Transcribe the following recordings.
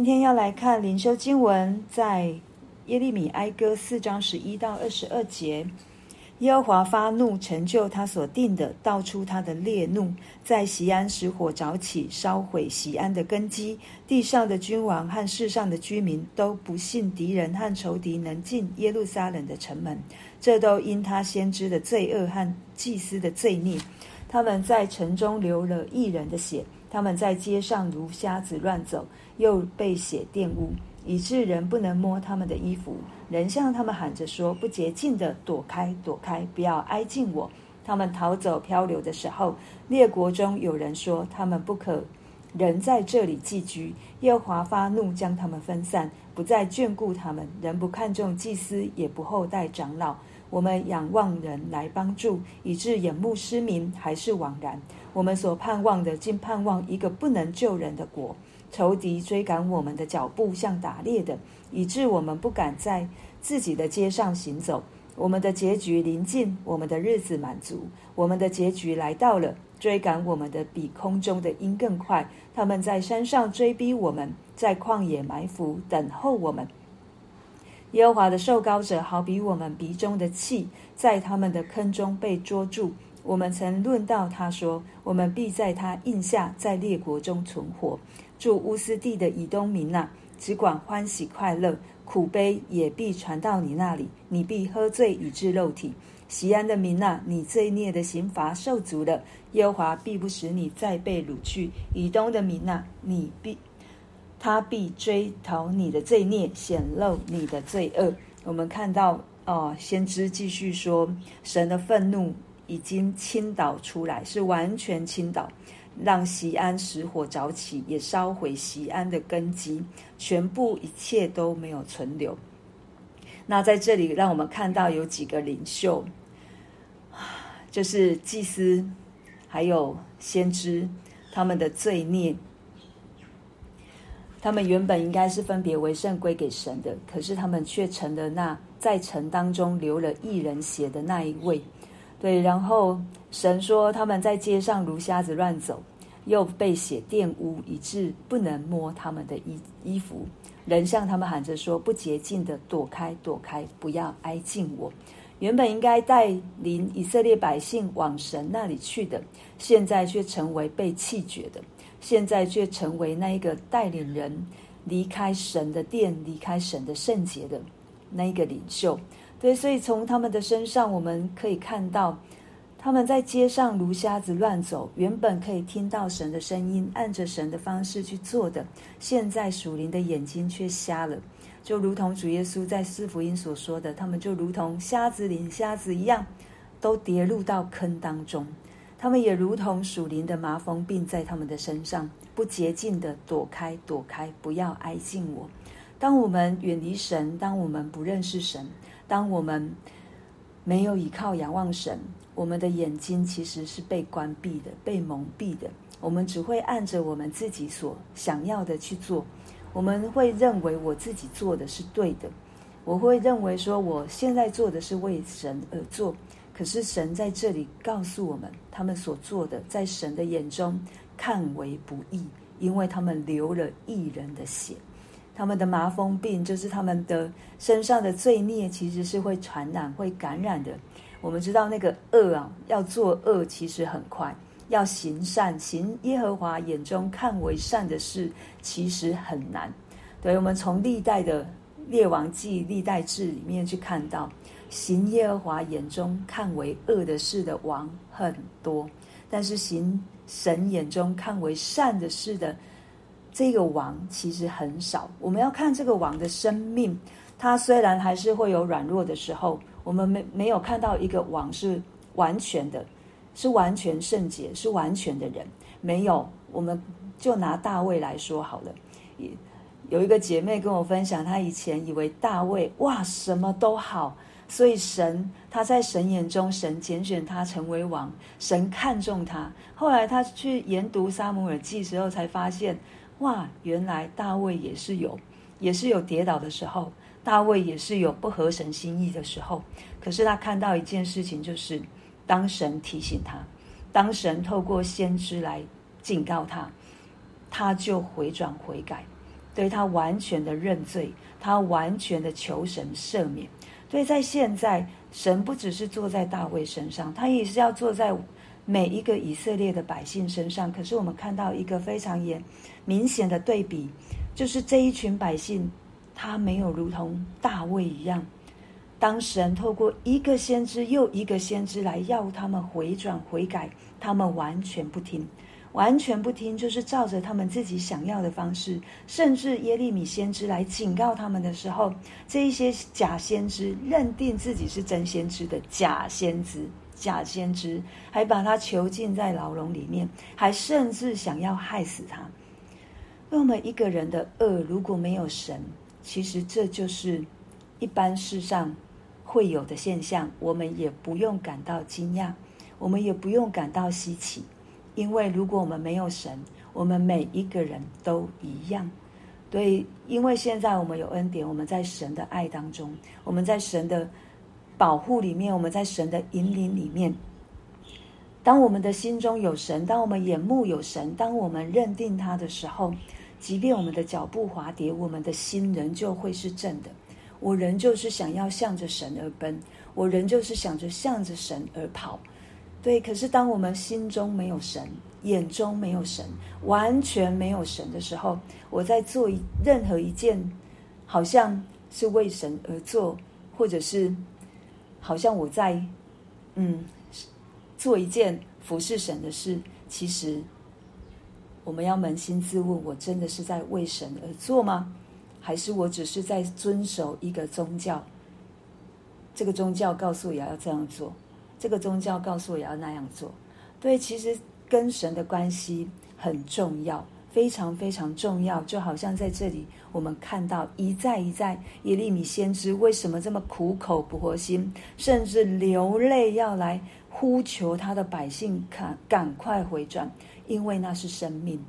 今天要来看灵修经文，在耶利米哀歌四章十一到二十二节。耶和华发怒，成就他所定的，道出他的烈怒，在锡安使火着起，烧毁锡安的根基。地上的君王和世上的居民都不信敌人和仇敌能进耶路撒冷的城门，这都因他先知的罪恶和祭司的罪孽。他们在城中流了一人的血。他们在街上如瞎子乱走，又被血玷污，以致人不能摸他们的衣服。人向他们喊着说：“不洁净的，躲开，躲开，不要挨近我。”他们逃走漂流的时候，列国中有人说：“他们不可人在这里寄居。”耶华发怒，将他们分散，不再眷顾他们。人不看重祭司，也不厚待长老。我们仰望人来帮助，以致眼目失明，还是枉然。我们所盼望的，竟盼望一个不能救人的国。仇敌追赶我们的脚步，像打猎的，以致我们不敢在自己的街上行走。我们的结局临近，我们的日子满足，我们的结局来到了。追赶我们的比空中的鹰更快。他们在山上追逼我们，在旷野埋伏，等候我们。耶和华的受膏者好比我们鼻中的气，在他们的坑中被捉住。我们曾论到他说：“我们必在他印下，在列国中存活。”住乌斯地的以东民哪，只管欢喜快乐，苦悲也必传到你那里。你必喝醉以致肉体。西安的民哪，你罪孽的刑罚受足了，耶和华必不使你再被掳去。以东的民哪，你必。他必追讨你的罪孽，显露你的罪恶。我们看到哦，先知继续说，神的愤怒已经倾倒出来，是完全倾倒，让西安使火着起，也烧毁西安的根基，全部一切都没有存留。那在这里，让我们看到有几个领袖，就是祭司，还有先知，他们的罪孽。他们原本应该是分别为圣归给神的，可是他们却成了那在城当中流了一人血的那一位。对，然后神说他们在街上如瞎子乱走，又被血玷污，以致不能摸他们的衣衣服。人向他们喊着说：“不洁净的，躲开，躲开，不要挨近我。”原本应该带领以色列百姓往神那里去的，现在却成为被弃绝的。现在却成为那一个带领人离开神的殿、离开神的圣洁的那一个领袖。对，所以从他们的身上，我们可以看到，他们在街上如瞎子乱走，原本可以听到神的声音，按着神的方式去做的，现在属灵的眼睛却瞎了，就如同主耶稣在四福音所说的，他们就如同瞎子领瞎子一样，都跌入到坑当中。他们也如同属灵的麻风病在他们的身上，不洁净的躲开，躲开，不要挨近我。当我们远离神，当我们不认识神，当我们没有依靠仰望神，我们的眼睛其实是被关闭的，被蒙蔽的。我们只会按着我们自己所想要的去做，我们会认为我自己做的是对的，我会认为说我现在做的是为神而做。可是神在这里告诉我们，他们所做的，在神的眼中看为不义，因为他们流了一人的血。他们的麻风病，就是他们的身上的罪孽，其实是会传染、会感染的。我们知道那个恶啊，要做恶其实很快，要行善、行耶和华眼中看为善的事，其实很难。对，我们从历代的列王记、历代志里面去看到。行耶和华眼中看为恶的事的王很多，但是行神眼中看为善的事的这个王其实很少。我们要看这个王的生命，他虽然还是会有软弱的时候，我们没没有看到一个王是完全的，是完全圣洁，是完全的人。没有，我们就拿大卫来说好了。有一个姐妹跟我分享，她以前以为大卫哇什么都好。所以神他在神眼中，神拣选他成为王，神看重他。后来他去研读撒母耳记时候，才发现，哇，原来大卫也是有，也是有跌倒的时候，大卫也是有不合神心意的时候。可是他看到一件事情，就是当神提醒他，当神透过先知来警告他，他就回转悔改，对，他完全的认罪，他完全的求神赦免。所以在现在，神不只是坐在大卫身上，他也是要坐在每一个以色列的百姓身上。可是我们看到一个非常严明显的对比，就是这一群百姓，他没有如同大卫一样，当神透过一个先知又一个先知来要他们回转悔改，他们完全不听。完全不听，就是照着他们自己想要的方式，甚至耶利米先知来警告他们的时候，这一些假先知认定自己是真先知的假先知、假先知，还把他囚禁在牢笼里面，还甚至想要害死他。那么一个人的恶如果没有神，其实这就是一般世上会有的现象，我们也不用感到惊讶，我们也不用感到稀奇。因为如果我们没有神，我们每一个人都一样。对，因为现在我们有恩典，我们在神的爱当中，我们在神的保护里面，我们在神的引领里面。当我们的心中有神，当我们眼目有神，当我们认定他的时候，即便我们的脚步滑跌，我们的心仍旧会是正的。我仍旧是想要向着神而奔，我仍旧是想着向着神而跑。对，可是当我们心中没有神，眼中没有神，完全没有神的时候，我在做一任何一件，好像是为神而做，或者是好像我在嗯做一件服侍神的事，其实我们要扪心自问：我真的是在为神而做吗？还是我只是在遵守一个宗教？这个宗教告诉我也要这样做。这个宗教告诉我要那样做，对，其实跟神的关系很重要，非常非常重要。就好像在这里，我们看到一再一再，耶利米先知为什么这么苦口婆心，甚至流泪要来呼求他的百姓赶赶快回转，因为那是生命。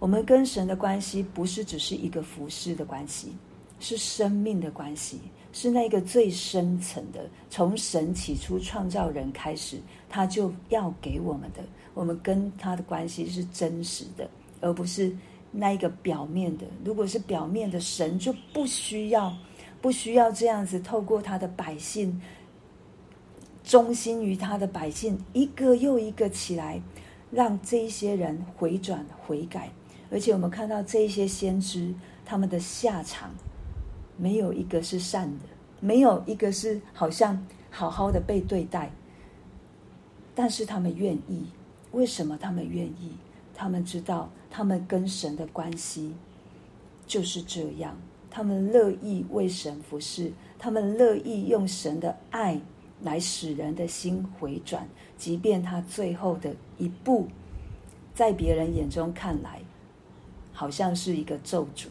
我们跟神的关系不是只是一个服侍的关系，是生命的关系。是那个最深层的，从神起初创造人开始，他就要给我们的。我们跟他的关系是真实的，而不是那一个表面的。如果是表面的，神就不需要，不需要这样子透过他的百姓，忠心于他的百姓，一个又一个起来，让这一些人回转悔改。而且我们看到这一些先知，他们的下场。没有一个是善的，没有一个是好像好好的被对待。但是他们愿意，为什么他们愿意？他们知道，他们跟神的关系就是这样。他们乐意为神服侍，他们乐意用神的爱来使人的心回转，即便他最后的一步，在别人眼中看来，好像是一个咒诅。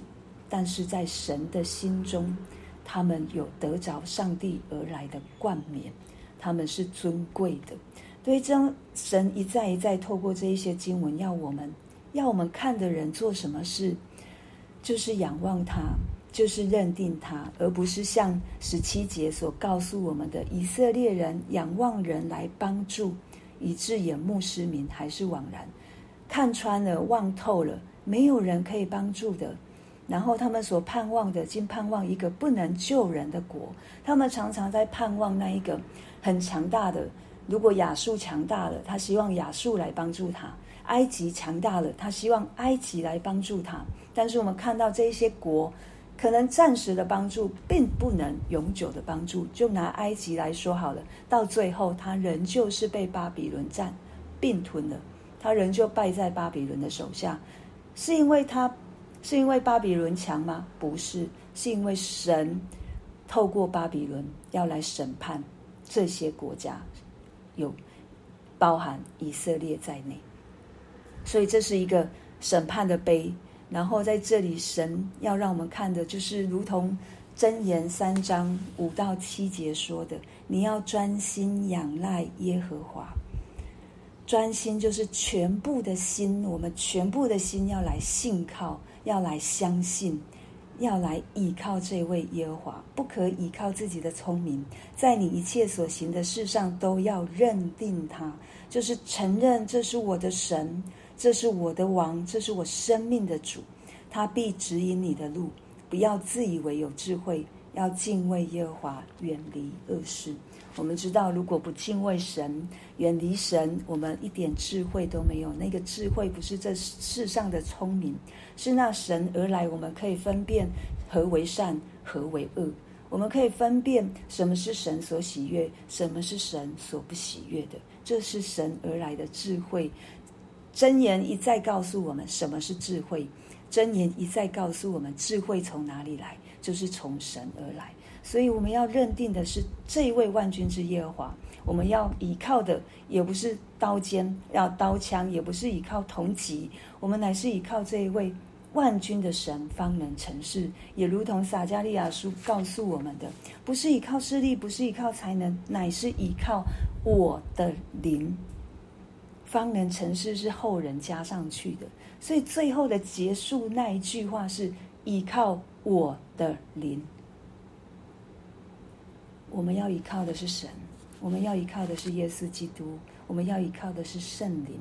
但是在神的心中，他们有得着上帝而来的冠冕，他们是尊贵的。对，这样神一再一再透过这一些经文，要我们要我们看的人做什么事，就是仰望他，就是认定他，而不是像十七节所告诉我们的以色列人仰望人来帮助，以致眼目失明，还是枉然。看穿了，望透了，没有人可以帮助的。然后他们所盼望的，竟盼望一个不能救人的国。他们常常在盼望那一个很强大的。如果亚述强大了，他希望亚述来帮助他；埃及强大了，他希望埃及来帮助他。但是我们看到这一些国，可能暂时的帮助，并不能永久的帮助。就拿埃及来说好了，到最后他仍旧是被巴比伦占并吞了，他仍旧败在巴比伦的手下，是因为他。是因为巴比伦强吗？不是，是因为神透过巴比伦要来审判这些国家，有包含以色列在内，所以这是一个审判的碑。然后在这里，神要让我们看的，就是如同箴言三章五到七节说的：你要专心仰赖耶和华。专心就是全部的心，我们全部的心要来信靠。要来相信，要来依靠这位耶和华，不可倚靠自己的聪明，在你一切所行的事上都要认定他，就是承认这是我的神，这是我的王，这是我生命的主。他必指引你的路。不要自以为有智慧，要敬畏耶和华，远离恶事。我们知道，如果不敬畏神，远离神，我们一点智慧都没有。那个智慧不是这世上的聪明，是那神而来。我们可以分辨何为善，何为恶。我们可以分辨什么是神所喜悦，什么是神所不喜悦的。这是神而来的智慧。箴言一再告诉我们什么是智慧。箴言一再告诉我们，智慧从哪里来？就是从神而来。所以我们要认定的是这一位万军之耶和华。我们要依靠的也不是刀尖，要刀枪，也不是依靠铜戟，我们乃是依靠这一位万军的神，方能成事。也如同撒迦利亚书告诉我们的，不是依靠势力，不是依靠才能，乃是依靠我的灵，方能成事。是后人加上去的。所以最后的结束那一句话是依靠我的灵。我们要依靠的是神，我们要依靠的是耶稣基督，我们要依靠的是圣灵。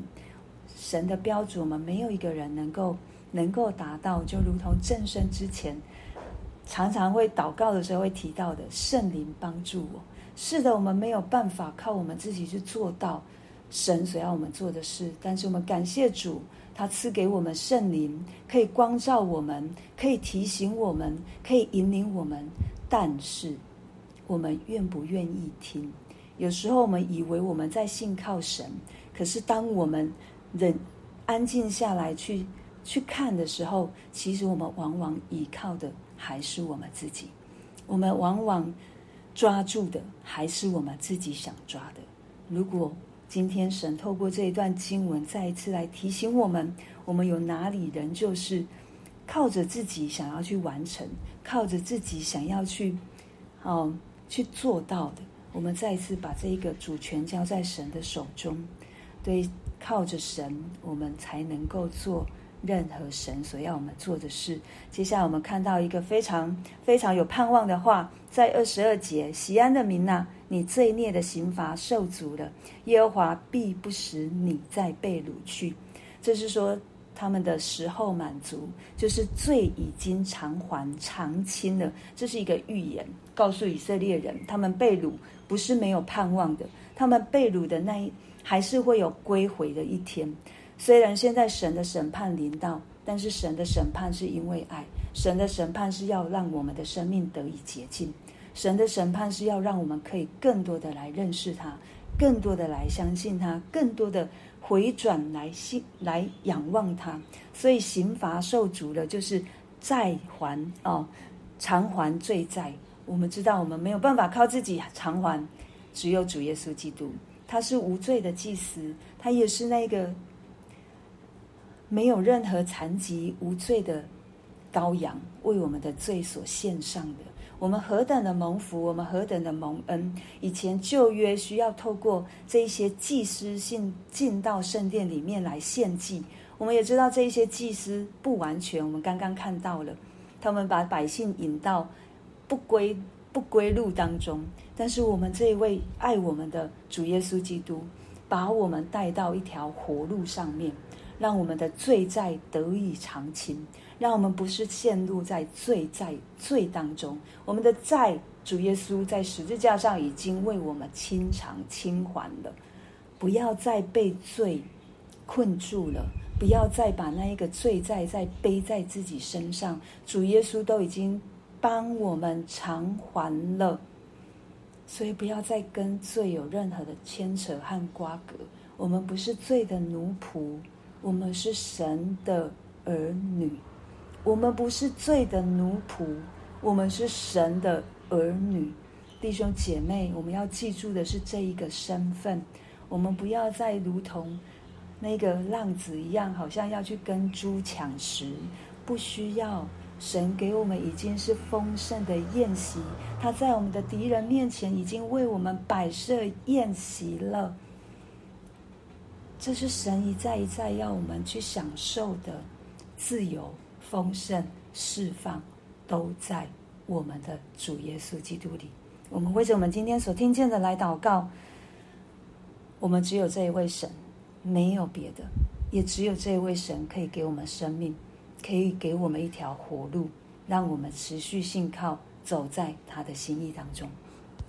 神的标准，我们没有一个人能够能够达到。就如同正身之前常常会祷告的时候会提到的，圣灵帮助我。是的，我们没有办法靠我们自己去做到神所要我们做的事，但是我们感谢主。他赐给我们圣灵，可以光照我们，可以提醒我们，可以引领我们。但是，我们愿不愿意听？有时候我们以为我们在信靠神，可是当我们忍安静下来去去看的时候，其实我们往往依靠的还是我们自己。我们往往抓住的还是我们自己想抓的。如果今天神透过这一段经文，再一次来提醒我们：我们有哪里人就是靠着自己想要去完成，靠着自己想要去，哦，去做到的。我们再一次把这一个主权交在神的手中，对，靠着神，我们才能够做。任何神所要我们做的事。接下来我们看到一个非常非常有盼望的话，在二十二节：锡安的民呐，你罪孽的刑罚受足了，耶和华必不使你再被掳去。这是说他们的时候满足，就是罪已经偿还偿清了。这是一个预言，告诉以色列人，他们被掳不是没有盼望的，他们被掳的那一还是会有归回的一天。虽然现在神的审判临到，但是神的审判是因为爱，神的审判是要让我们的生命得以洁净，神的审判是要让我们可以更多的来认识他，更多的来相信他，更多的回转来信来仰望他。所以刑罚受足了，就是债还哦，偿还罪债。我们知道我们没有办法靠自己偿还，只有主耶稣基督，他是无罪的祭司，他也是那个。没有任何残疾、无罪的羔羊为我们的罪所献上的，我们何等的蒙福，我们何等的蒙恩。以前旧约需要透过这一些祭司进进到圣殿里面来献祭，我们也知道这一些祭司不完全。我们刚刚看到了，他们把百姓引到不归不归路当中，但是我们这一位爱我们的主耶稣基督，把我们带到一条活路上面。让我们的罪债得以偿清，让我们不是陷入在罪债罪当中。我们的债，主耶稣在十字架上已经为我们清偿清还了，不要再被罪困住了，不要再把那一个罪债再背在自己身上。主耶稣都已经帮我们偿还了，所以不要再跟罪有任何的牵扯和瓜葛。我们不是罪的奴仆。我们是神的儿女，我们不是罪的奴仆，我们是神的儿女。弟兄姐妹，我们要记住的是这一个身份。我们不要再如同那个浪子一样，好像要去跟猪抢食。不需要，神给我们已经是丰盛的宴席，他在我们的敌人面前已经为我们摆设宴席了。这是神一再一再要我们去享受的自由、丰盛、释放，都在我们的主耶稣基督里。我们为着我们今天所听见的来祷告。我们只有这一位神，没有别的，也只有这一位神可以给我们生命，可以给我们一条活路，让我们持续信靠，走在他的心意当中。